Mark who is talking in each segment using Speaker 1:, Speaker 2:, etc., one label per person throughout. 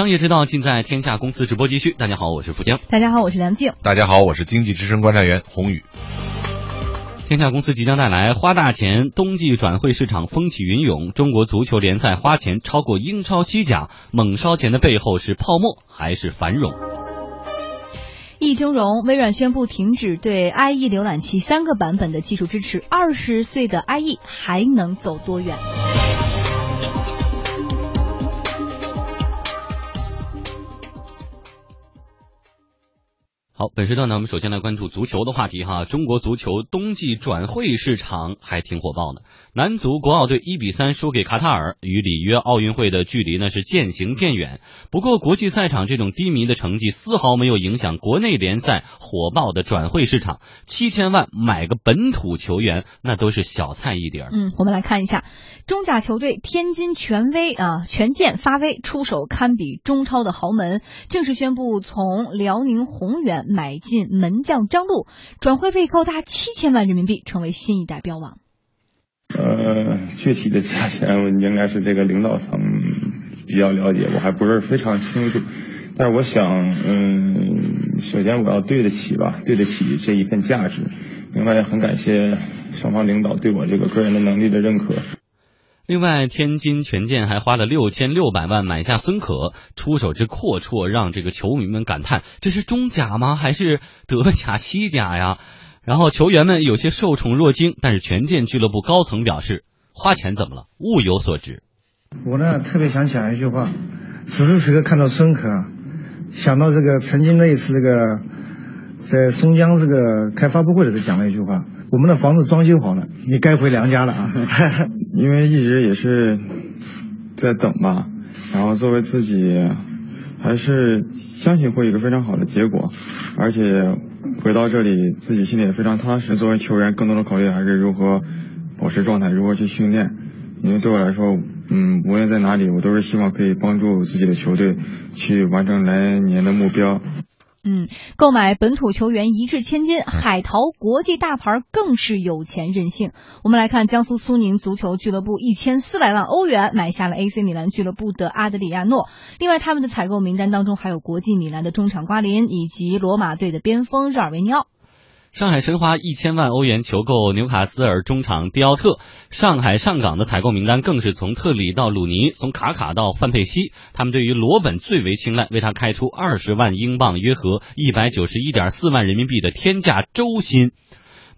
Speaker 1: 商业之道尽在天下公司直播继续。大家好，我是富江。
Speaker 2: 大家好，我是梁静。
Speaker 3: 大家好，我是经济之声观察员洪宇。
Speaker 1: 天下公司即将带来花大钱，冬季转会市场风起云涌，中国足球联赛花钱超过英超、西甲，猛烧钱的背后是泡沫还是繁荣？
Speaker 2: 易峥嵘，微软宣布停止对 IE 浏览器三个版本的技术支持。二十岁的 IE 还能走多远？
Speaker 1: 好，本时段呢，我们首先来关注足球的话题哈。中国足球冬季转会市场还挺火爆的。男足国奥队一比三输给卡塔尔，与里约奥运会的距离呢是渐行渐远。不过，国际赛场这种低迷的成绩丝毫没有影响国内联赛火爆的转会市场。七千万买个本土球员，那都是小菜一碟。
Speaker 2: 嗯，我们来看一下中甲球队天津权威啊权健发威，出手堪比中超的豪门，正式宣布从辽宁宏远。买进门将张路，转会费高达七千万人民币，成为新一代标王。
Speaker 4: 呃，具体的价钱应该是这个领导层比较了解，我还不是非常清楚。但是我想，嗯，首先我要对得起吧，对得起这一份价值。另外也很感谢双方领导对我这个个人的能力的认可。
Speaker 1: 另外，天津权健还花了六千六百万买下孙可，出手之阔绰，让这个球迷们感叹：这是中甲吗？还是德甲、西甲呀？然后球员们有些受宠若惊，但是权健俱乐部高层表示：花钱怎么了？物有所值。
Speaker 5: 我呢，特别想讲一句话：此时此刻看到孙可，想到这个曾经那一次这个在松江这个开发布会的时候讲了一句话。我们的房子装修好了，你该回娘家了啊！
Speaker 4: 因为一直也是在等吧，然后作为自己，还是相信会有一个非常好的结果，而且回到这里自己心里也非常踏实。作为球员，更多的考虑还是如何保持状态，如何去训练。因为对我来说，嗯，无论在哪里，我都是希望可以帮助自己的球队去完成来年的目标。
Speaker 2: 嗯，购买本土球员一掷千金，海淘国际大牌更是有钱任性。我们来看江苏苏宁足球俱乐部一千四百万欧元买下了 AC 米兰俱乐部的阿德里亚诺。另外，他们的采购名单当中还有国际米兰的中场瓜林以及罗马队的边锋热尔维尼奥。
Speaker 1: 上海申花一千万欧元求购纽卡斯尔中场迪奥特，上海上港的采购名单更是从特里到鲁尼，从卡卡到范佩西，他们对于罗本最为青睐，为他开出二十万英镑，约合一百九十一点四万人民币的天价周薪。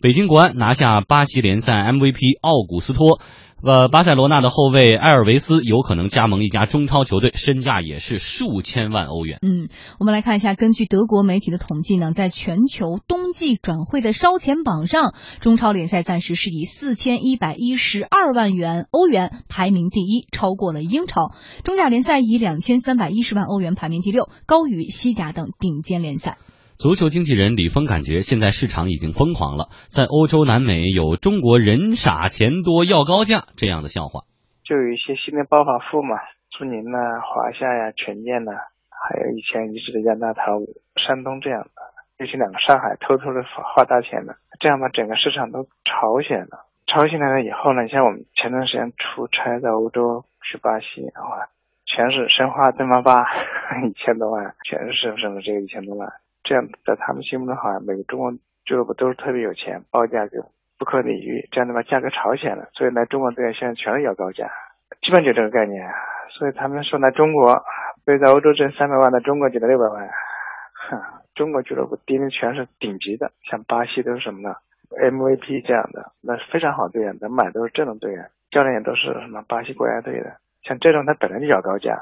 Speaker 1: 北京国安拿下巴西联赛 MVP 奥古斯托。呃，巴塞罗那的后卫埃尔维斯有可能加盟一家中超球队，身价也是数千万欧元。
Speaker 2: 嗯，我们来看一下，根据德国媒体的统计呢，在全球冬季转会的烧钱榜上，中超联赛暂时是以四千一百一十二万元欧元排名第一，超过了英超；中甲联赛以两千三百一十万欧元排名第六，高于西甲等顶尖联赛。
Speaker 1: 足球经纪人李峰感觉，现在市场已经疯狂了。在欧洲、南美有“中国人傻钱多要高价”这样的笑话。
Speaker 6: 就有一些新的暴发户嘛，苏宁呐、华夏呀、权健呐，还有以前一直的亚纳淘、山东这样的，尤其两个上海偷偷的花大钱的，这样把整个市场都炒起来了。炒起来了以后呢，像我们前段时间出差在欧洲去巴西，然后全是申花邓巴巴一千多万，全是什么这个一千多万。这样在他们心目中，好像每个中国俱乐部都是特别有钱，报价就不可理喻，这样的话价格炒起来了。所以来中国队员现在全是要高价，基本就这个概念。所以他们说来中国，被在欧洲挣三百万的中国就得六百万。哼中国俱乐部盯的全是顶级的，像巴西都是什么呢？MVP 这样的，那是非常好队员，能买都是这种队员，教练也都是什么巴西国家队的，像这种他本来就要高价。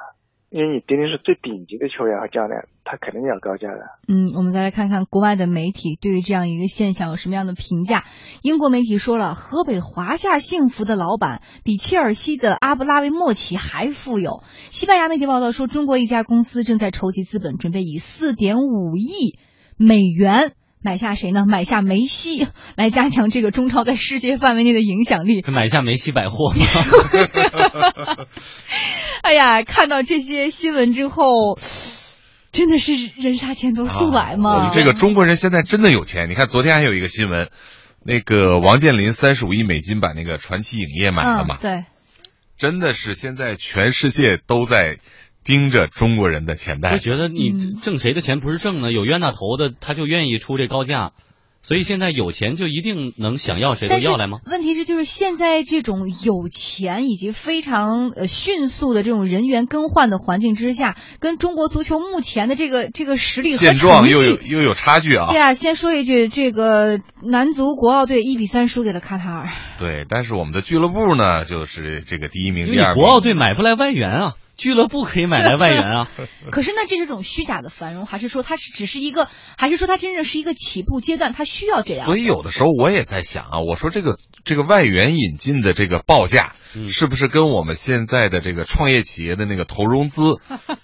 Speaker 6: 因为你盯的是最顶级的球员和教练，他肯定要高价的。
Speaker 2: 嗯，我们再来看看国外的媒体对于这样一个现象有什么样的评价。英国媒体说了，河北华夏幸福的老板比切尔西的阿布拉维莫奇还富有。西班牙媒体报道说，中国一家公司正在筹集资本，准备以四点五亿美元。买下谁呢？买下梅西，来加强这个中超在世界范围内的影响力。
Speaker 1: 买下梅西百货吗？
Speaker 2: 哎呀，看到这些新闻之后，真的是人傻钱多速来吗？
Speaker 3: 这个中国人现在真的有钱。你看，昨天还有一个新闻，那个王健林三十五亿美金把那个传奇影业买了嘛？
Speaker 2: 对，
Speaker 3: 真的是现在全世界都在盯着中国人的钱袋
Speaker 1: 就。觉得你
Speaker 2: 嗯
Speaker 1: 挣谁的钱不是挣呢？有冤大头的，他就愿意出这高价。所以现在有钱就一定能想要谁都要来吗？
Speaker 2: 问题是，就是现在这种有钱以及非常呃迅速的这种人员更换的环境之下，跟中国足球目前的这个这个实力和
Speaker 3: 现状又有又有差距啊
Speaker 2: 对。啊，先说一句，这个男足国奥队一比三输给了卡塔尔。
Speaker 3: 对，但是我们的俱乐部呢，就是这个第一名、第二名。
Speaker 1: 国奥队买不来外援啊，俱乐部可以买来外援啊。
Speaker 2: 可是那这是种虚假的繁荣，还是说它是只是一个，还是说它真正是一个起步阶段，它需要这样？
Speaker 3: 所以有的时候我也在想啊，我说这个这个外援引进的这个报价，
Speaker 1: 嗯
Speaker 3: 是不是跟我们现在的这个创业企业的那个投融资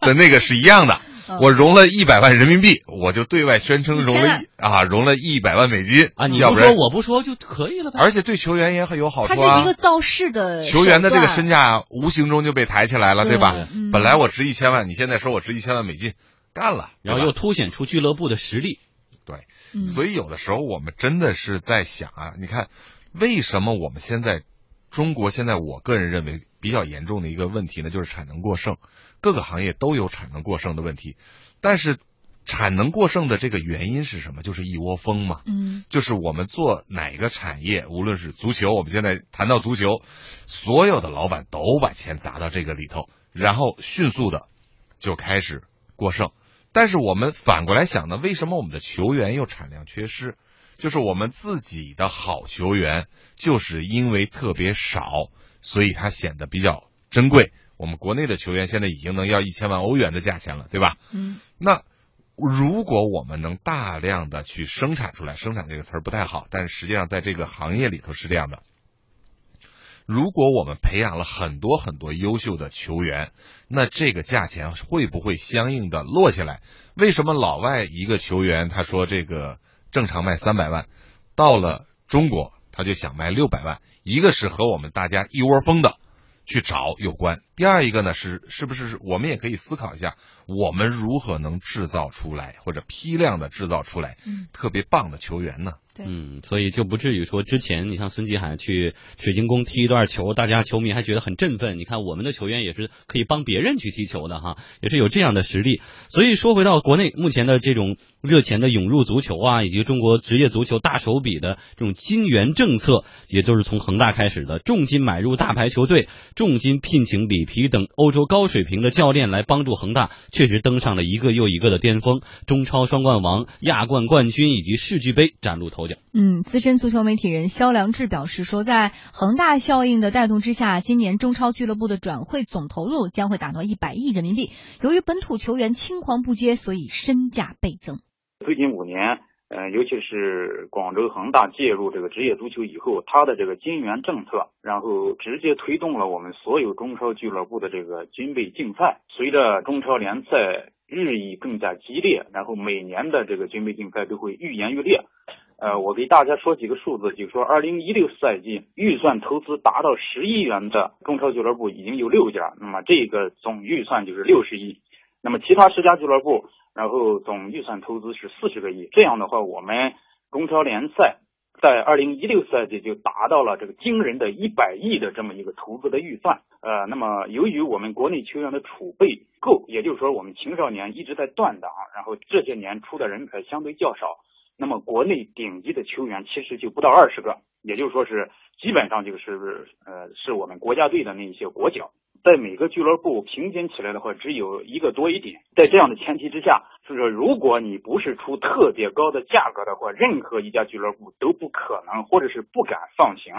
Speaker 3: 的那个是一样的？
Speaker 2: 嗯
Speaker 3: 我融了一百万人民币，我就对外宣称融了一啊融了一百万美金
Speaker 1: 啊，你
Speaker 3: 要不
Speaker 1: 说我不说就可以了呗。
Speaker 3: 而且对球员也很有好
Speaker 2: 它
Speaker 3: 处啊。
Speaker 2: 是一个造势的
Speaker 3: 球员的这个身价无形中就被抬起来了，对吧？
Speaker 2: 对嗯
Speaker 3: 本来我值一千万，你现在说我值一千万美金，干了，
Speaker 1: 然后又凸显出俱乐部的实力。
Speaker 3: 对。
Speaker 2: 嗯
Speaker 3: 所以有的时候我们真的是在想啊，你看，为什么我们现在中国现在我个人认为比较严重的一个问题呢，就是产能过剩，各个行业都有产能过剩的问题，但是产能过剩的这个原因是什么？就是一窝蜂嘛。
Speaker 2: 嗯
Speaker 3: 就是我们做哪个产业，无论是足球，我们现在谈到足球，所有的老板都把钱砸到这个里头，然后迅速的就开始过剩。但是我们反过来想呢，为什么我们的球员又产量缺失？就是我们自己的好球员，就是因为特别少，所以它显得比较珍贵。我们国内的球员现在已经能要一千万欧元的价钱了，对吧？
Speaker 2: 嗯
Speaker 3: 那如果我们能大量的去生产出来，生产这个词儿不太好，但是实际上在这个行业里头是这样的。如果我们培养了很多很多优秀的球员，那这个价钱会不会相应的落下来？为什么老外一个球员他说这个正常卖三百万，到了中国他就想卖六百万？一个是和我们大家一窝蜂的去找有关，第二一个呢是是不是我们也可以思考一下，我们如何能制造出来或者批量的制造出来
Speaker 2: 嗯，
Speaker 3: 特别棒的球员呢？
Speaker 2: 对
Speaker 1: 嗯，所以就不至于说之前你像孙继海去水晶宫踢一段球，大家球迷还觉得很振奋。你看我们的球员也是可以帮别人去踢球的哈，也是有这样的实力。所以说回到国内目前的这种热钱的涌入足球啊，以及中国职业足球大手笔的这种金元政策，也都是从恒大开始的，重金买入大牌球队，重金聘请里皮等欧洲高水平的教练来帮助恒大，确实登上了一个又一个的巅峰，中超双冠王、亚冠冠军以及世俱杯崭露头角。
Speaker 2: 嗯，资深足球媒体人肖良志表示说，在恒大效应的带动之下，今年中超俱乐部的转会总投入将会达到一百亿人民币。由于本土球员青黄不接，所以身价倍增。
Speaker 7: 最近五年，呃，尤其是广州恒大介入这个职业足球以后，它的这个金元政策，然后直接推动了我们所有中超俱乐部的这个军备竞赛。随着中超联赛日益更加激烈，然后每年的这个军备竞赛都会愈演愈烈。呃，我给大家说几个数字，就是说，二零一六赛季预算投资达到十亿元的中超俱乐部已经有六家，那么这个总预算就是六十亿。那么其他十家俱乐部，然后总预算投资是四十个亿。这样的话，我们中超联赛在二零一六赛季就达到了这个惊人的一百亿的这么一个投资的预算。呃，那么由于我们国内球员的储备够，也就是说我们青少年一直在断档，然后这些年出的人才相对较少。那么国内顶级的球员其实就不到二十个，也就是说是基本上就是呃是我们国家队的那一些国脚，在每个俱乐部平均起来的话只有一个多一点。在这样的前提之下，就是说如果你不是出特别高的价格的话，任何一家俱乐部都不可能或者是不敢放行。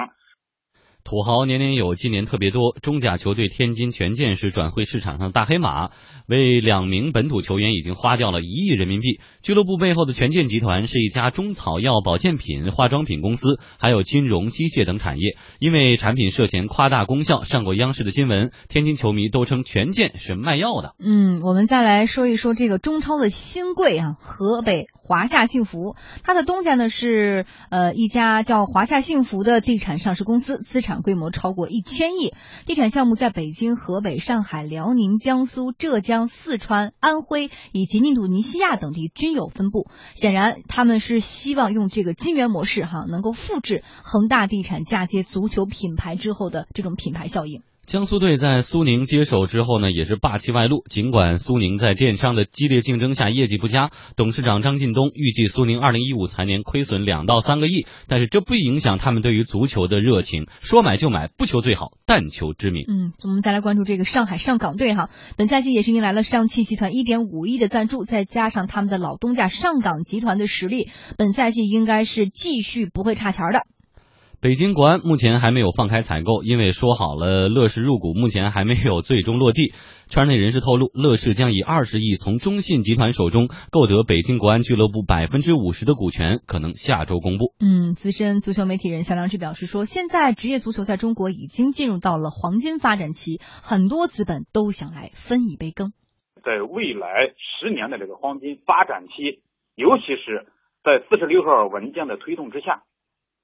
Speaker 1: 土豪年年有，今年特别多。中甲球队天津权健是转会市场上大黑马，为两名本土球员已经花掉了一亿人民币。俱乐部背后的权健集团是一家中草药、保健品、化妆品公司，还有金融、机械等产业。因为产品涉嫌夸大功效，上过央视的新闻。天津球迷都称权健是卖药的。
Speaker 2: 嗯，我们再来说一说这个中超的新贵啊，河北华夏幸福，它的东家呢是呃一家叫华夏幸福的地产上市公司，资产规模超过一千亿，地产项目在北京、河北、上海、辽宁、江苏、浙江、四川、安徽以及印度尼西亚等地均有分布。显然，他们是希望用这个金源模式哈，能够复制恒大地产嫁接足球品牌之后的这种品牌效应。
Speaker 1: 江苏队在苏宁接手之后呢，也是霸气外露。尽管苏宁在电商的激烈竞争下业绩不佳，董事长张近东预计苏宁二零一五财年亏损两到三个亿，但是这不影响他们对于足球的热情，说买就买，不求最好，但求知名。
Speaker 2: 嗯，我们再来关注这个上海上港队哈，本赛季也是迎来了上汽集团一点五亿的赞助，再加上他们的老东家上港集团的实力，本赛季应该是继续不会差钱的。
Speaker 1: 北京国安目前还没有放开采购，因为说好了乐视入股，目前还没有最终落地。圈内人士透露，乐视将以二十亿从中信集团手中购得北京国安俱乐部百分之五十的股权，可能下周公布。
Speaker 2: 嗯，资深足球媒体人肖良志表示说，现在职业足球在中国已经进入到了黄金发展期，很多资本都想来分一杯羹。
Speaker 7: 在未来十年的这个黄金发展期，尤其是在四十六号文件的推动之下。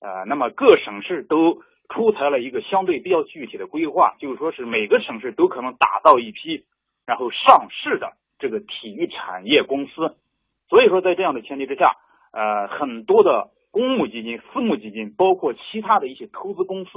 Speaker 7: 呃，那么各省市都出台了一个相对比较具体的规划，就是说是每个省市都可能打造一批然后上市的这个体育产业公司。所以说，在这样的前提之下，呃，很多的公募基金、私募基金，包括其他的一些投资公司，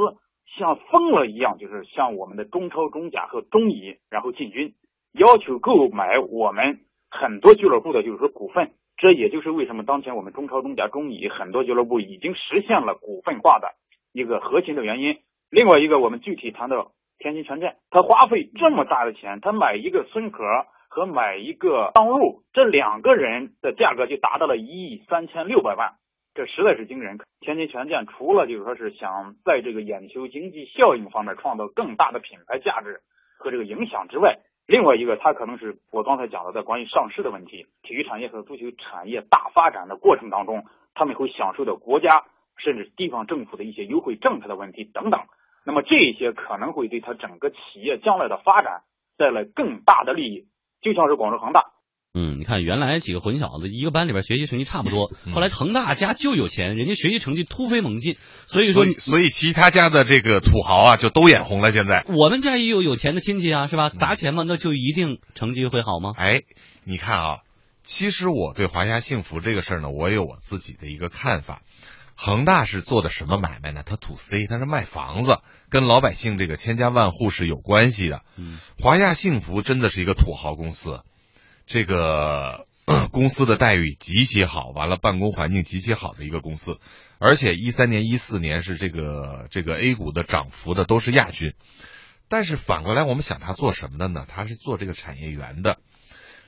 Speaker 7: 像疯了一样，就是向我们的中超、中甲和中乙然后进军，要求购买我们很多俱乐部的，就是说股份。这也就是为什么当前我们中超、中甲、中乙很多俱乐部已经实现了股份化的一个核心的原因。另外一个，我们具体谈到天津权健，他花费这么大的钱，他买一个孙可和买一个张路，这两个人的价格就达到了一亿三千六百万，这实在是惊人。天津权健除了就是说是想在这个眼球经济效应方面创造更大的品牌价值和这个影响之外，另外一个，它可能是我刚才讲的，在关于上市的问题，体育产业和足球产业大发展的过程当中，他们会享受到国家甚至地方政府的一些优惠政策的问题等等。那么这些可能会对他整个企业将来的发展带来更大的利益，就像是广州恒大。
Speaker 1: 嗯，你看，原来几个混小子，一个班里边学习成绩差不多，后来恒大家就有钱，人家学习成绩突飞猛进，所以说，
Speaker 3: 所以其他家的这个土豪啊，就都眼红了。现在
Speaker 1: 我们家也有有钱的亲戚啊，是吧？砸钱嘛，那就一定成绩会好吗？
Speaker 3: 哎，你看啊，其实我对华夏幸福这个事儿呢，我有我自己的一个看法。恒大是做的什么买卖呢？他土 C，他是卖房子，跟老百姓这个千家万户是有关系的。
Speaker 1: 嗯，
Speaker 3: 华夏幸福真的是一个土豪公司。这个公司的待遇极其好，完了办公环境极其好的一个公司，而且一三年、一四年是这个这个 A 股的涨幅的都是亚军。但是反过来，我们想他做什么的呢？他是做这个产业园的，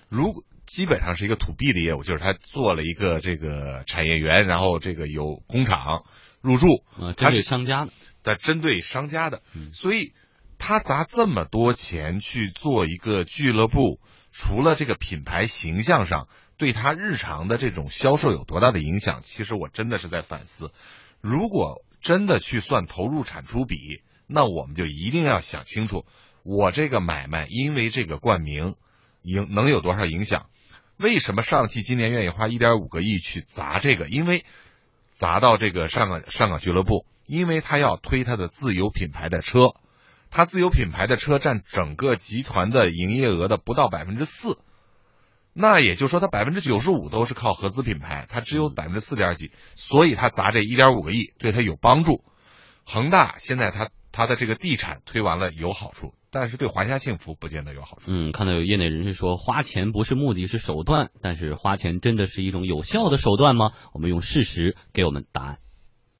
Speaker 3: 如基本上是一个土 B 的业务，就是他做了一个这个产业园，然后这个有工厂入驻，
Speaker 1: 他是商家的，
Speaker 3: 在针对商家的，所以他砸这么多钱去做一个俱乐部。除了这个品牌形象上对他日常的这种销售有多大的影响，其实我真的是在反思。如果真的去算投入产出比，那我们就一定要想清楚，我这个买卖因为这个冠名影能有多少影响？为什么上汽今年愿意花一点五个亿去砸这个？因为砸到这个上港上港俱乐部，因为他要推他的自有品牌的车。它自有品牌的车占整个集团的营业额的不到百分之四，那也就是说，它百分之九十五都是靠合资品牌，它只有百分之四点几，所以它砸这一点五个亿对它有帮助。恒大现在它它的这个地产推完了有好处，但是对华夏幸福不见得有好处。
Speaker 1: 嗯，看到有业内人士说，花钱不是目的，是手段，但是花钱真的是一种有效的手段吗？我们用事实给我们答案。